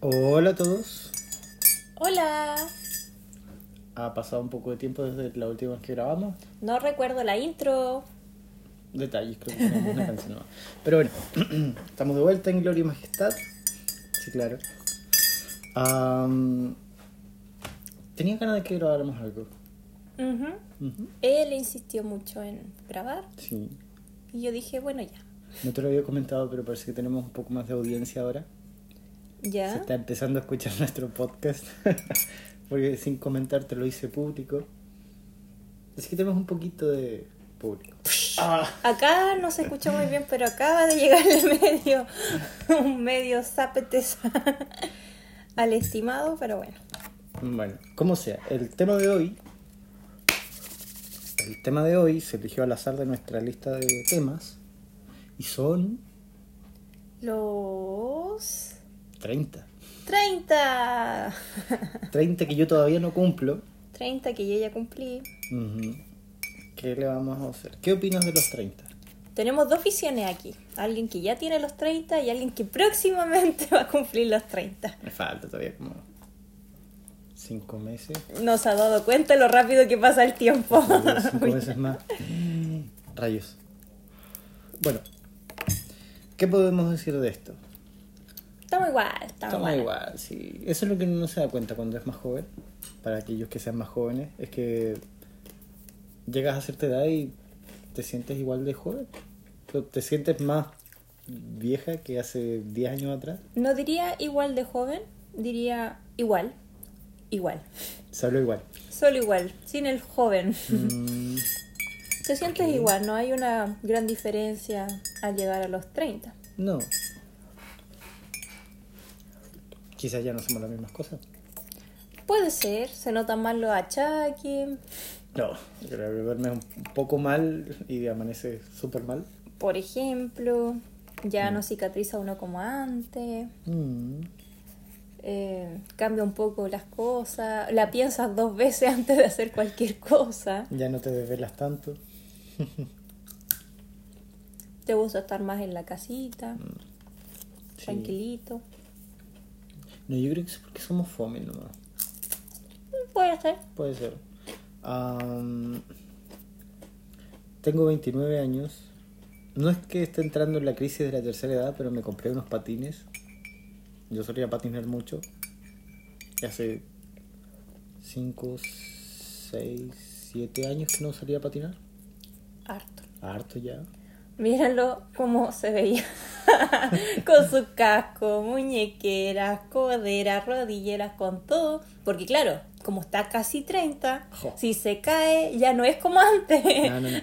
Hola a todos. Hola. Ha pasado un poco de tiempo desde la última vez que grabamos. No recuerdo la intro. Detalles, creo que tenemos una canción nueva. Pero bueno, estamos de vuelta en Gloria y Majestad. Sí, claro. Am, tenía ganas de que grabáramos algo. Ujú. Ujú, Él insistió mucho en grabar Sí. y yo dije, bueno, ya. No te lo había comentado, pero parece que tenemos un poco más de audiencia ahora. Se está empezando a escuchar nuestro podcast. Porque sin comentar te lo hice público. Así que tenemos un poquito de público. Ah. Acá no se escuchó muy bien, pero acaba de llegar el medio, un medio zapetes al estimado, pero bueno. Bueno, como sea, el tema de hoy. El tema de hoy se eligió al azar de nuestra lista de temas. Y son Los 30. 30. 30 que yo todavía no cumplo. 30 que yo ya cumplí. ¿Qué le vamos a hacer? ¿Qué opinas de los 30? Tenemos dos visiones aquí. Alguien que ya tiene los 30 y alguien que próximamente va a cumplir los 30. Me falta todavía como 5 meses. No se ha dado cuenta lo rápido que pasa el tiempo. 5 meses más. Rayos. Bueno, ¿qué podemos decir de esto? Estamos igual, estamos Estamos igual. igual, sí. Eso es lo que uno no se da cuenta cuando es más joven. Para aquellos que sean más jóvenes, es que llegas a cierta edad y te sientes igual de joven. Te sientes más vieja que hace 10 años atrás. No diría igual de joven, diría igual. Igual. Habló igual. Solo igual, sin el joven. Mm, Te sientes igual, no hay una gran diferencia al llegar a los 30. no. Quizás ya no somos las mismas cosas. Puede ser, se notan más los achaques. No, yo creo que verme un poco mal y amanece súper mal. Por ejemplo, ya no cicatriza uno como antes. Mm. eh, cambia un poco las cosas. La piensas dos veces antes de hacer cualquier cosa. Ya no te desvelas tanto. Te gusta estar más en la casita, Sí. tranquilito. No, yo creo que es porque somos fome nomás. Puede ser. Puede ser. Am, tengo 29 años. No es que esté entrando en la crisis de la tercera edad, pero me compré unos patines. Yo solía patinar mucho. Y hace 5, 6, 7 años que no salía a patinar. Harto. Harto ya. Míralo cómo se veía. con su casco, muñequeras, coderas, rodilleras, con todo. Porque claro, como está casi 30, Jo. si se cae ya no es como antes. No, no, no.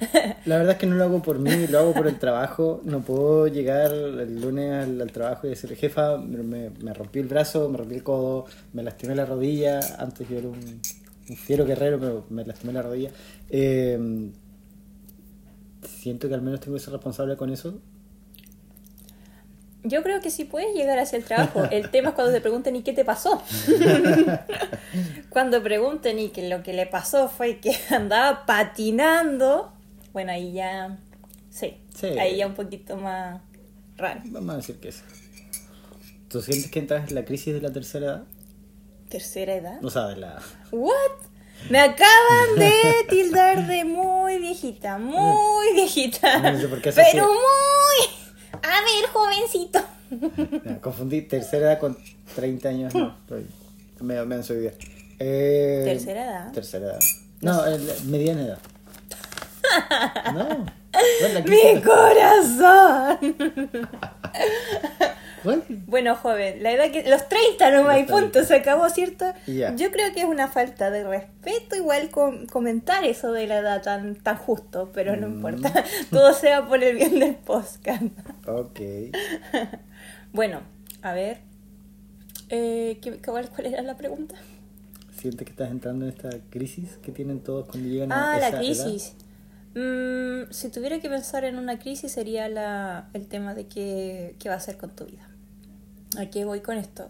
La verdad es que no lo hago por mí, lo hago por el trabajo. No puedo llegar el lunes al, al trabajo y decirle, jefa, me, me rompí el brazo, me rompí el codo, me lastimé la rodilla. Antes yo era un, un fiero guerrero, pero me lastimé la rodilla. Eh, siento que al menos tengo que ser responsable con eso. Yo creo que sí puedes llegar hacia el trabajo. El tema es cuando te pregunten ¿y qué te pasó? cuando pregunten y que lo que le pasó fue que andaba patinando, bueno, ahí ya, sí, Sí. ahí ya un poquito más raro. Vamos a decir que sí. ¿Tú sientes que entras en la crisis de la tercera edad? Tercera edad. O sea, de la... ¿What? Me acaban de tildar de muy viejita, muy viejita. No sé por qué pero muy... Ver, jovencito. Confundí tercera edad con 30 años. No, estoy menso hoy día. Eh, Tercera edad. Tercera edad. No, mediana edad. No. ¿Cuál la Mi corazón. ¿Cuál? Bueno, joven, la edad que. Los 30 nomás y Los 30. punto, se acabó, ¿cierto? Yo creo que es una falta de respeto, igual com- comentar eso de la edad tan, tan justo, pero no Mm. importa. Todo sea por el bien del podcast. Ok. Bueno, a ver. Eh, ¿qué- cuál, ¿Cuál era la pregunta? ¿Sientes que estás entrando en esta crisis que tienen todos cuando llegan Ah, a la esa crisis. Mm, si tuviera que pensar en una crisis sería la, el tema de qué, qué va a hacer con tu vida. ¿A qué voy con esto?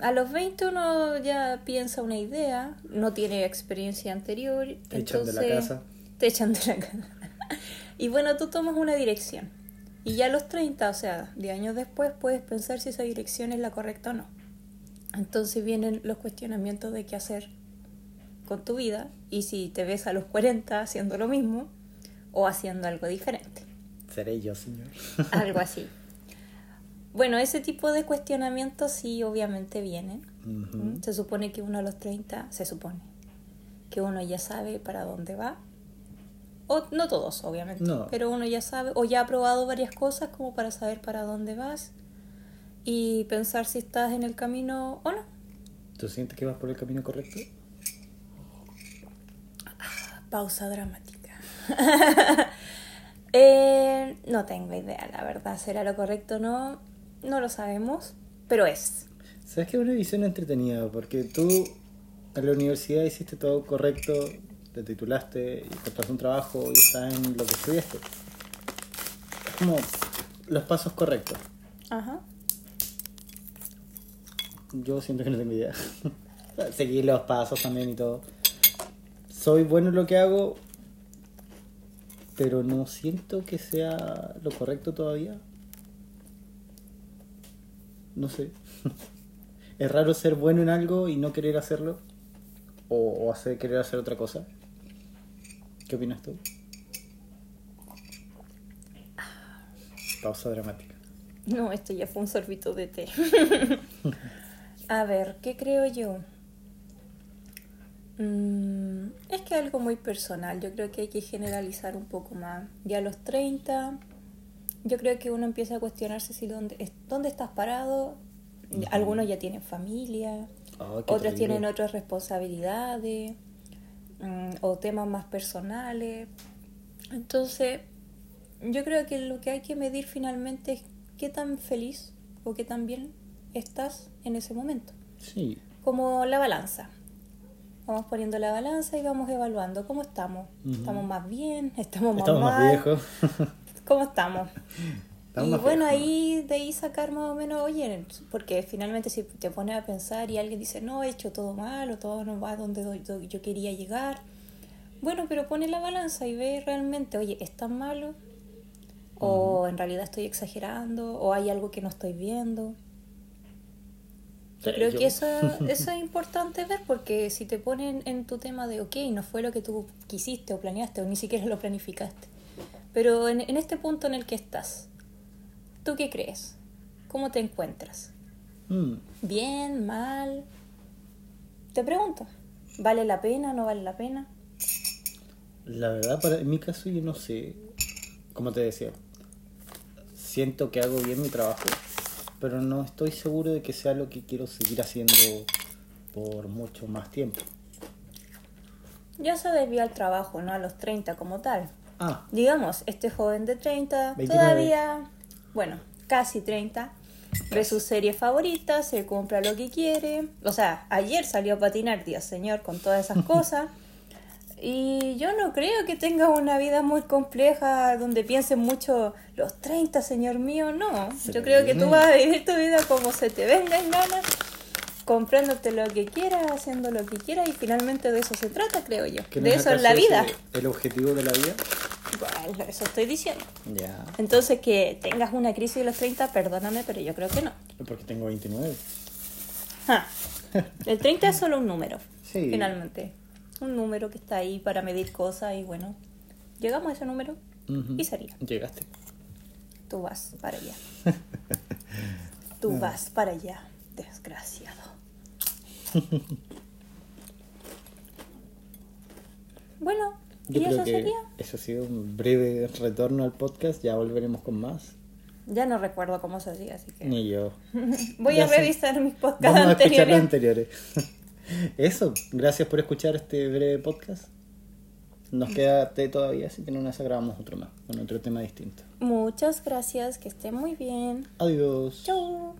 A los 20 uno ya piensa una idea, no tiene experiencia anterior. Te echan de la casa. Te echan de la casa. y bueno, tú tomas una dirección. Y ya a los 30, o sea, de años después, puedes pensar si esa dirección es la correcta o no. Entonces vienen los cuestionamientos de qué hacer con tu vida y si te ves a los 40 haciendo lo mismo o haciendo algo diferente. Seré yo, señor. Algo así. Bueno, ese tipo de cuestionamientos sí obviamente vienen. Ujú. Se supone que uno a los 30, se supone, que uno ya sabe para dónde va. O no todos, obviamente, No. pero uno ya sabe, o ya ha probado varias cosas como para saber para dónde vas y pensar si estás en el camino o no. ¿Tú sientes que vas por el camino correcto? Pausa dramática. Eh, no tengo idea, la verdad, será lo correcto o no, no lo sabemos, pero es. ¿Sabes que es una visión entretenida? Porque tú en la universidad hiciste todo correcto, te titulaste, y encontraste un trabajo y estás en lo que estudiaste. Es como los pasos correctos. Ajá. Yo siento que no tengo idea. Seguir los pasos también y todo. Soy bueno en lo que hago, pero no siento que sea lo correcto todavía. No sé. Es raro ser bueno en algo y no querer hacerlo. O, o hacer, querer hacer otra cosa. ¿Qué opinas tú? Pausa dramática. No, esto ya fue un sorbito de té. A ver, ¿qué creo yo? Mm, es que algo muy personal. Yo creo que hay que generalizar un poco más. Ya a los 30, yo creo que uno empieza a cuestionarse si dónde, dónde estás parado. Algunos ya tienen familia, Oh, qué otros terrible. tienen otras responsabilidades mm, o temas más personales. Entonces, yo creo que lo que hay que medir finalmente es qué tan feliz o qué tan bien estás en ese momento. Sí. Como la balanza. Vamos poniendo la balanza y vamos evaluando cómo estamos. Ujú. ¿Estamos más bien? ¿Estamos más Estamos más viejos. ¿Cómo estamos? Estamos y bueno, ahí de ahí sacar más o menos, oye, porque finalmente si te pones a pensar y alguien dice, no, he hecho todo mal o todo no va donde do- do- yo quería llegar. Bueno, pero pone la balanza y ve realmente, oye, ¿es tan malo? ¿O en realidad estoy exagerando? ¿O hay algo que no estoy viendo? Creo Yo- que eso, eso es importante ver porque si te ponen en tu tema de, ok, no fue lo que tú quisiste o planeaste o ni siquiera lo planificaste, pero en, en este punto en el que estás, ¿tú qué crees? ¿Cómo te encuentras? Mm, ¿Bien? ¿Mal? Te pregunto, ¿vale la pena? ¿No vale la pena? La verdad, para, en mi caso yo no sé, como te decía, siento que hago bien mi trabajo, pero no estoy seguro de que sea lo que quiero seguir haciendo por mucho más tiempo. Ya se debió al trabajo, no a los 30 como tal. Ah, Digamos, este joven de 30, 29. todavía, bueno, casi 30, ve sus series favoritas, se compra lo que quiere. O sea, ayer salió a patinar, Dios señor, con todas esas cosas. Y yo no creo que tenga una vida muy compleja donde piensen mucho los 30, señor mío, no. Yo creo que tú vas a vivir tu vida como se te venga en ganas, comprándote lo que quieras, haciendo lo que quieras y finalmente de eso se trata, creo yo. ¿que no De eso es la vida. El objetivo de la vida. Bueno, eso estoy diciendo. Ya, Entonces, que tengas una crisis de los 30, perdóname, pero yo creo que no. porque tengo 29. Ja. El 30 es solo un número, Sí. finalmente. Un número que está ahí para medir cosas y bueno, llegamos a ese número y sería. Llegaste. Tú vas para allá. Tú vas para allá, desgraciado. Bueno, Yo ¿y creo eso que sería? eso ha sido un breve retorno al podcast, ya volveremos con más. Ya no recuerdo cómo se hacía, así que Ni yo. voy Ya a sé. revisar mis podcasts Vamos a escuchar los anteriores. anteriores. Eso, gracias por escuchar este breve podcast. Nos queda té todavía, así que en una grabamos otro más, con otro tema distinto. Muchas gracias, que estén muy bien. Adiós. Chau.